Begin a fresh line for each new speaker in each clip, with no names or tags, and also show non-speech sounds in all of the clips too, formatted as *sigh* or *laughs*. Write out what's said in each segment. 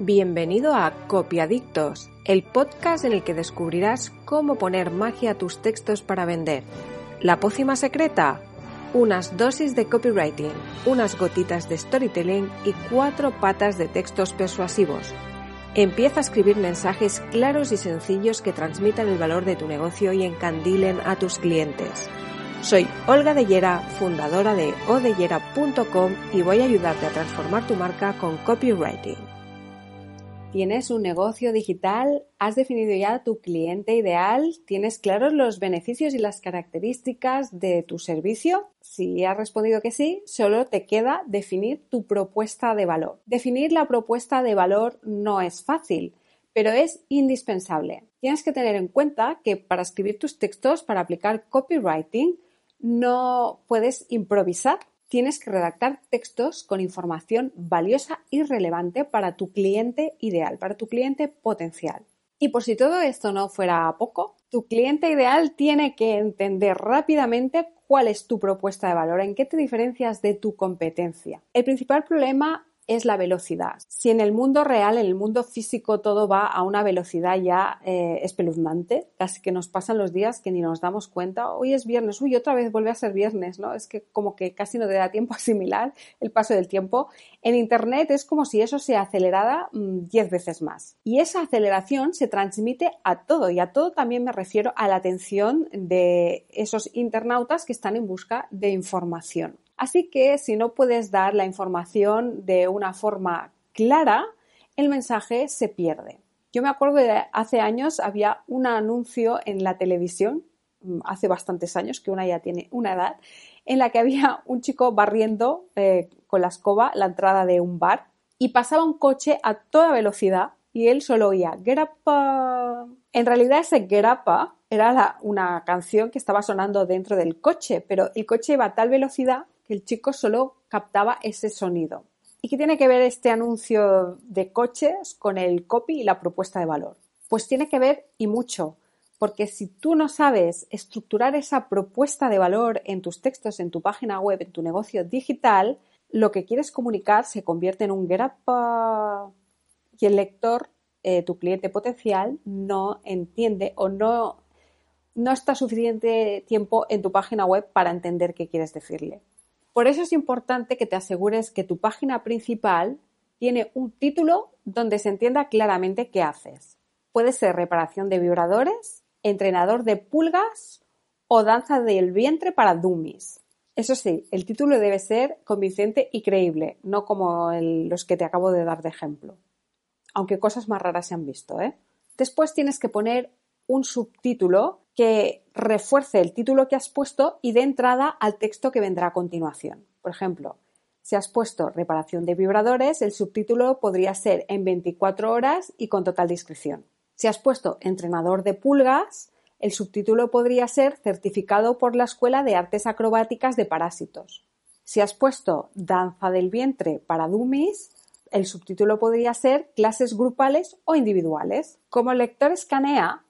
Bienvenido a Copiadictos, el podcast en el que descubrirás cómo poner magia a tus textos para vender. La pócima secreta, unas dosis de copywriting, unas gotitas de storytelling y cuatro patas de textos persuasivos. Empieza a escribir mensajes claros y sencillos que transmitan el valor de tu negocio y encandilen a tus clientes. Soy Olga Dellera, fundadora de odellera.com y voy a ayudarte a transformar tu marca con copywriting. ¿Tienes un negocio digital? ¿Has definido ya tu cliente ideal? ¿Tienes claros los beneficios y las características de tu servicio? Si has respondido que sí, solo te queda definir tu propuesta de valor. Definir la propuesta de valor no es fácil, pero es indispensable. Tienes que tener en cuenta que para escribir tus textos, para aplicar copywriting, no puedes improvisar. Tienes que redactar textos con información valiosa y relevante para tu cliente ideal, para tu cliente potencial. Y por si todo esto no fuera poco, tu cliente ideal tiene que entender rápidamente cuál es tu propuesta de valor, en qué te diferencias de tu competencia. El principal problema es la velocidad. Si en el mundo real, en el mundo físico, todo va a una velocidad ya eh, espeluznante, casi que nos pasan los días que ni nos damos cuenta, hoy es viernes, uy, otra vez vuelve a ser viernes, ¿no? Es que como que casi no te da tiempo *laughs* a asimilar el paso del tiempo. En Internet es como si eso se acelerara 10 mm, veces más. Y esa aceleración se transmite a todo, y a todo también me refiero a la atención de esos internautas que están en busca de información. Así que si no puedes dar la información de una forma clara, el mensaje se pierde. Yo me acuerdo de hace años había un anuncio en la televisión, mm, hace bastantes años, que una ya tiene una edad, en la que había un chico barriendo eh, con la escoba la entrada de un bar y pasaba un coche a toda velocidad y él solo oía Gerapa. En realidad ese Gerapa era una canción que estaba sonando dentro del coche, pero el coche iba a tal velocidad el chico solo captaba ese sonido. ¿Y qué tiene que ver este anuncio de coches con el copy y la propuesta de valor? Pues tiene que ver y mucho, porque si tú no sabes estructurar esa propuesta de valor en tus textos, en tu página web, en tu negocio digital, lo que quieres comunicar se convierte en un get y el lector, eh, tu cliente potencial, no entiende o no, no está suficiente tiempo en tu página web para entender qué quieres decirle. Por eso es importante que te asegures que tu página principal tiene un título donde se entienda claramente qué haces. Puede ser reparación de vibradores, entrenador de pulgas o danza del vientre para dummies. Eso sí, el título debe ser convincente y creíble, no como los que te acabo de dar de ejemplo. Aunque cosas más raras se han visto, ¿eh? Después tienes que poner un subtítulo que refuerce el título que has puesto y dé entrada al texto que vendrá a continuación. Por ejemplo, si has puesto reparación de vibradores, el subtítulo podría ser en 24 horas y con total discreción. Si has puesto entrenador de pulgas, el subtítulo podría ser certificado por la Escuela de Artes Acrobáticas de Parásitos. Si has puesto danza del vientre para dummies, el subtítulo podría ser clases grupales o individuales. Como lector escanea,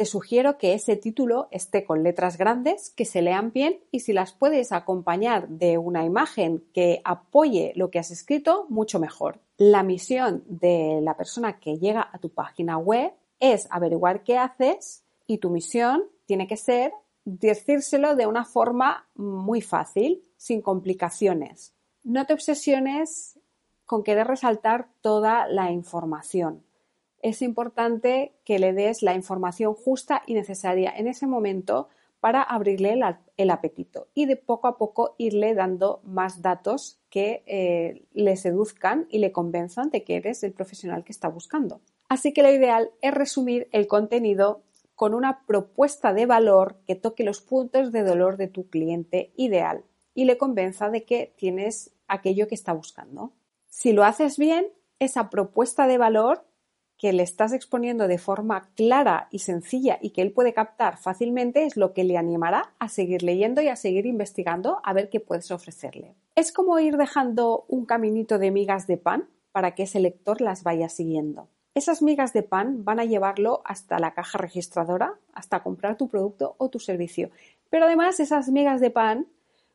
te sugiero que ese título esté con letras grandes, que se lean bien y si las puedes acompañar de una imagen que apoye lo que has escrito, mucho mejor. La misión de la persona que llega a tu página web es averiguar qué haces y tu misión tiene que ser decírselo de una forma muy fácil, sin complicaciones. No te obsesiones con querer resaltar toda la información es importante que le des la información justa y necesaria en ese momento para abrirle el, apetito y de poco a poco irle dando más datos que eh, le seduzcan y le convenzan de que eres el profesional que está buscando. Así que lo ideal es resumir el contenido con una propuesta de valor que toque los puntos de dolor de tu cliente ideal. y le convenza de que tienes aquello que está buscando. Si lo haces bien, esa propuesta de valor que le estás exponiendo de forma clara y sencilla y que él puede captar fácilmente es lo que le animará a seguir leyendo y a seguir investigando a ver qué puedes ofrecerle. Es como ir dejando un caminito de migas de pan para que ese lector las vaya siguiendo. Esas migas de pan van a llevarlo hasta la caja registradora, hasta comprar tu producto o tu servicio. Pero además esas migas de pan,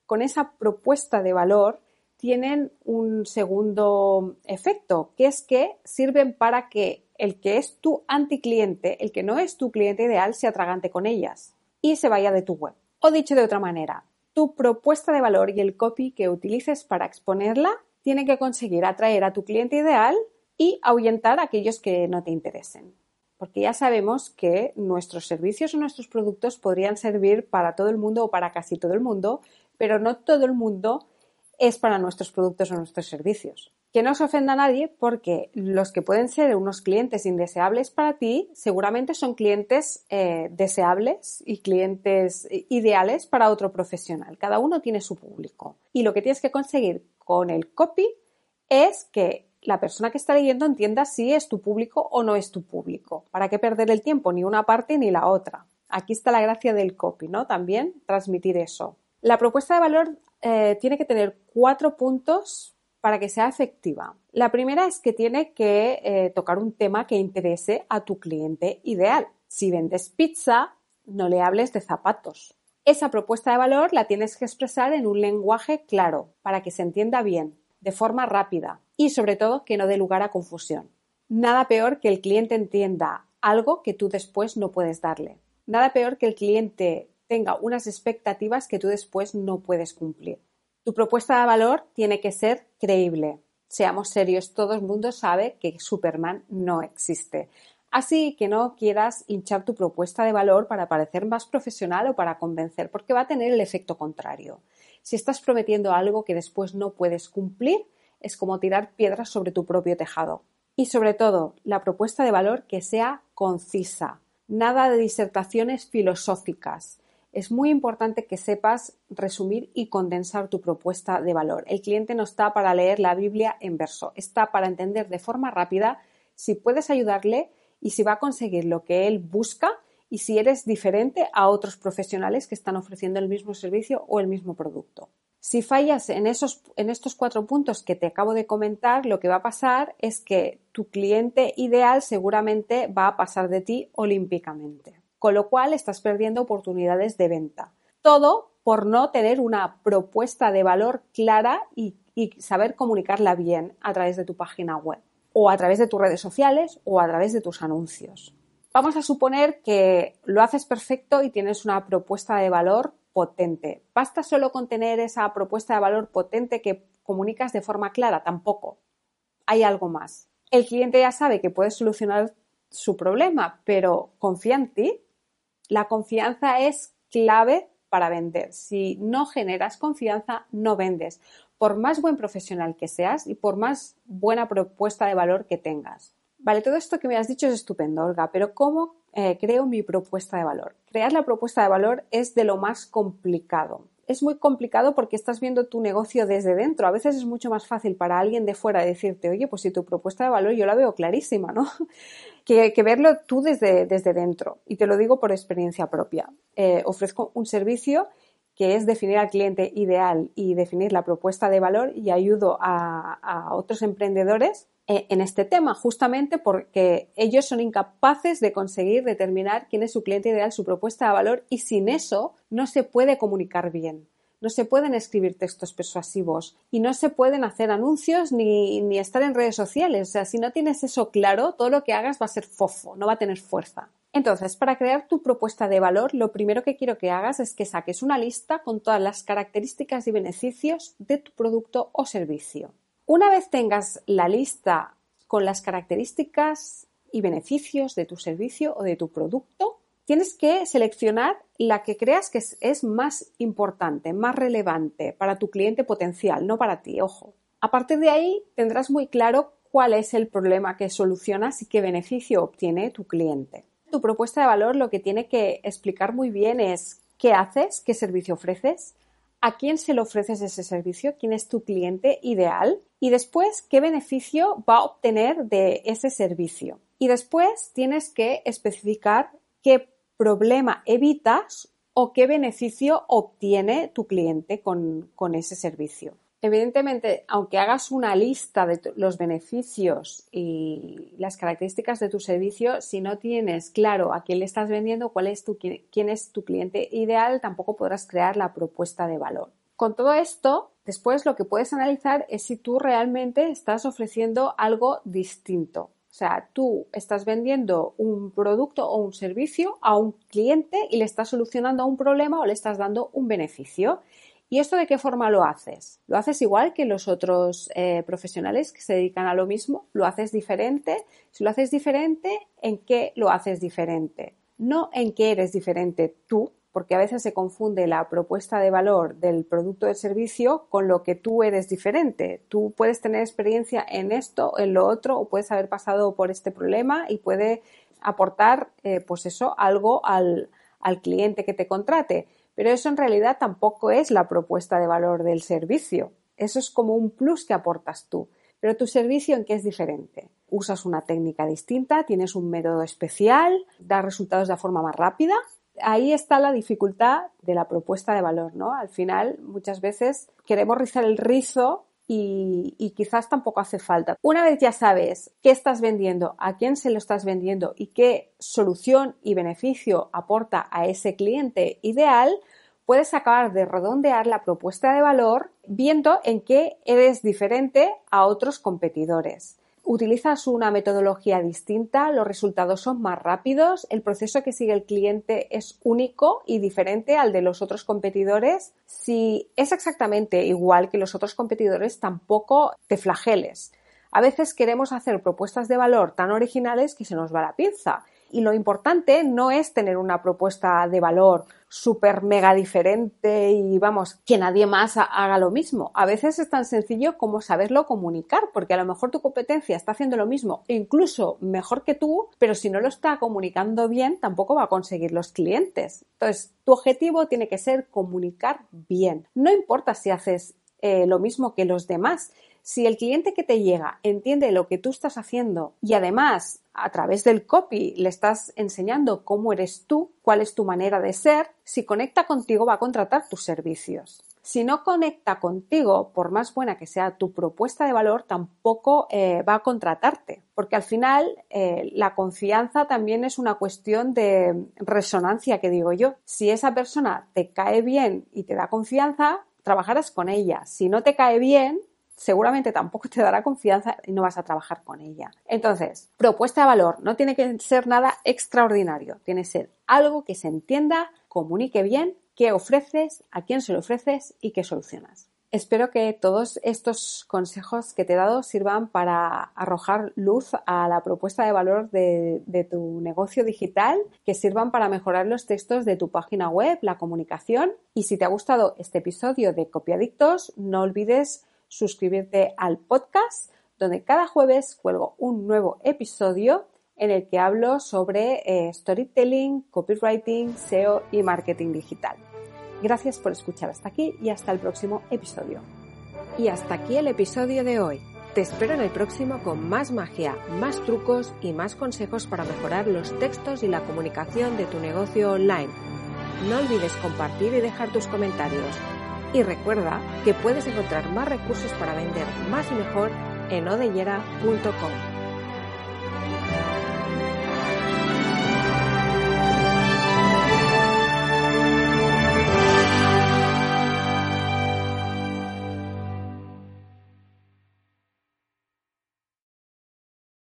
con esa propuesta de valor, tienen un segundo efecto, que es que sirven para que el que es tu anticliente, el que no es tu cliente ideal, se atragante con ellas y se vaya de tu web. O dicho de otra manera, tu propuesta de valor y el copy que utilices para exponerla tiene que conseguir atraer a tu cliente ideal y ahuyentar a aquellos que no te interesen. Porque ya sabemos que nuestros servicios o nuestros productos podrían servir para todo el mundo o para casi todo el mundo, pero no todo el mundo es para nuestros productos o nuestros servicios. Que no se ofenda a nadie porque los que pueden ser unos clientes indeseables para ti seguramente son clientes eh, deseables y clientes ideales para otro profesional. Cada uno tiene su público. Y lo que tienes que conseguir con el copy es que la persona que está leyendo entienda si es tu público o no es tu público. ¿Para qué perder el tiempo ni una parte ni la otra? Aquí está la gracia del copy, ¿no? También transmitir eso. La propuesta de valor eh, tiene que tener cuatro puntos para que sea efectiva. La primera es que tiene que eh, tocar un tema que interese a tu cliente ideal. Si vendes pizza, no le hables de zapatos. Esa propuesta de valor la tienes que expresar en un lenguaje claro, para que se entienda bien, de forma rápida y sobre todo que no dé lugar a confusión. Nada peor que el cliente entienda algo que tú después no puedes darle. Nada peor que el cliente tenga unas expectativas que tú después no puedes cumplir. Tu propuesta de valor tiene que ser creíble. Seamos serios, todo el mundo sabe que Superman no existe. Así que no quieras hinchar tu propuesta de valor para parecer más profesional o para convencer, porque va a tener el efecto contrario. Si estás prometiendo algo que después no puedes cumplir, es como tirar piedras sobre tu propio tejado. Y sobre todo, la propuesta de valor que sea concisa. Nada de disertaciones filosóficas es muy importante que sepas resumir y condensar tu propuesta de valor. El cliente no está para leer la Biblia en verso, está para entender de forma rápida si puedes ayudarle y si va a conseguir lo que él busca y si eres diferente a otros profesionales que están ofreciendo el mismo servicio o el mismo producto. Si fallas en, esos, en estos cuatro puntos que te acabo de comentar, lo que va a pasar es que tu cliente ideal seguramente va a pasar de ti olímpicamente con lo cual estás perdiendo oportunidades de venta. Todo por no tener una propuesta de valor clara y, saber comunicarla bien a través de tu página web o a través de tus redes sociales o a través de tus anuncios. Vamos a suponer que lo haces perfecto y tienes una propuesta de valor potente. ¿Basta solo con tener esa propuesta de valor potente que comunicas de forma clara? Tampoco. Hay algo más. El cliente ya sabe que puedes solucionar su problema, pero confía en ti la confianza es clave para vender. Si no generas confianza, no vendes, por más buen profesional que seas y por más buena propuesta de valor que tengas. Vale, todo esto que me has dicho es estupendo, Olga, pero ¿cómo eh, creo mi propuesta de valor? Crear la propuesta de valor es de lo más complicado es muy complicado porque estás viendo tu negocio desde dentro. A veces es mucho más fácil para alguien de fuera decirte, oye, pues si tu propuesta de valor yo la veo clarísima, ¿no? *laughs* que, verlo tú desde, desde dentro. Y te lo digo por experiencia propia. Eh, ofrezco un servicio que es definir al cliente ideal y definir la propuesta de valor y ayudo a otros emprendedores en este tema, justamente porque ellos son incapaces de conseguir determinar quién es su cliente ideal, su propuesta de valor, y sin eso no se puede comunicar bien. No se pueden escribir textos persuasivos y no se pueden hacer anuncios ni, ni estar en redes sociales. O sea, si no tienes eso claro, todo lo que hagas va a ser fofo, no va a tener fuerza. Entonces, para crear tu propuesta de valor, lo primero que quiero que hagas es que saques una lista con todas las características y beneficios de tu producto o servicio. Una vez tengas la lista con las características y beneficios de tu servicio o de tu producto, tienes que seleccionar la que creas que es, más importante, más relevante para tu cliente potencial, no para ti, ojo. A partir de ahí tendrás muy claro cuál es el problema que solucionas y qué beneficio obtiene tu cliente. Tu propuesta de valor lo que tiene que explicar muy bien es qué haces, qué servicio ofreces, a quién se le ofreces ese servicio, quién es tu cliente ideal y después qué beneficio va a obtener de ese servicio. Y después tienes que especificar qué problema evitas o qué beneficio obtiene tu cliente con, con ese servicio. Evidentemente, aunque hagas una lista de los beneficios y las características de tu servicio, si no tienes claro a quién le estás vendiendo, cuál es quién es tu cliente ideal, tampoco podrás crear la propuesta de valor. Con todo esto, después lo que puedes analizar es si tú realmente estás ofreciendo algo distinto. O sea, tú estás vendiendo un producto o un servicio a un cliente y le estás solucionando un problema o le estás dando un beneficio. ¿Y esto de qué forma lo haces? ¿Lo haces igual que los otros eh, profesionales que se dedican a lo mismo? ¿Lo haces diferente? Si lo haces diferente, ¿en qué lo haces diferente? No en qué eres diferente tú, porque a veces se confunde la propuesta de valor del producto o del servicio con lo que tú eres diferente. Tú puedes tener experiencia en esto, en lo otro, o puedes haber pasado por este problema y puede aportar, eh, pues eso, algo al, al cliente que te contrate pero eso en realidad tampoco es la propuesta de valor del servicio. Eso es como un plus que aportas tú. Pero tu servicio en qué es diferente. Usas una técnica distinta, tienes un método especial, das resultados de forma más rápida. Ahí está la dificultad de la propuesta de valor, ¿no? Al final, muchas veces queremos rizar el rizo y, quizás tampoco hace falta. Una vez ya sabes qué estás vendiendo, a quién se lo estás vendiendo y qué solución y beneficio aporta a ese cliente ideal, puedes acabar de redondear la propuesta de valor viendo en qué eres diferente a otros competidores utilizas una metodología distinta, los resultados son más rápidos, el proceso que sigue el cliente es único y diferente al de los otros competidores. Si es exactamente igual que los otros competidores, tampoco te flageles. A veces queremos hacer propuestas de valor tan originales que se nos va la pinza y lo importante no es tener una propuesta de valor súper mega diferente y vamos, que nadie más haga lo mismo. A veces es tan sencillo como saberlo comunicar, porque a lo mejor tu competencia está haciendo lo mismo, incluso mejor que tú, pero si no lo está comunicando bien, tampoco va a conseguir los clientes. Entonces, tu objetivo tiene que ser comunicar bien. No importa si haces eh, lo mismo que los demás. Si el cliente que te llega entiende lo que tú estás haciendo y además a través del copy le estás enseñando cómo eres tú, cuál es tu manera de ser, si conecta contigo va a contratar tus servicios. Si no conecta contigo, por más buena que sea tu propuesta de valor, tampoco eh, va a contratarte. Porque al final eh, la confianza también es una cuestión de resonancia, que digo yo. Si esa persona te cae bien y te da confianza, trabajarás con ella. Si no te cae bien, seguramente tampoco te dará confianza y no vas a trabajar con ella. Entonces, propuesta de valor no tiene que ser nada extraordinario, tiene que ser algo que se entienda, comunique bien, qué ofreces, a quién se lo ofreces y qué solucionas. Espero que todos estos consejos que te he dado sirvan para arrojar luz a la propuesta de valor de, de, tu negocio digital, que sirvan para mejorar los textos de tu página web, la comunicación. Y si te ha gustado este episodio de Copiadictos, no olvides suscribirte al podcast donde cada jueves cuelgo un nuevo episodio en el que hablo sobre eh, storytelling, copywriting, SEO y marketing digital. Gracias por escuchar hasta aquí y hasta el próximo episodio.
Y hasta aquí el episodio de hoy. Te espero en el próximo con más magia, más trucos y más consejos para mejorar los textos y la comunicación de tu negocio online. No olvides compartir y dejar tus comentarios. Y recuerda que puedes encontrar más recursos para vender más y mejor en odellera.com.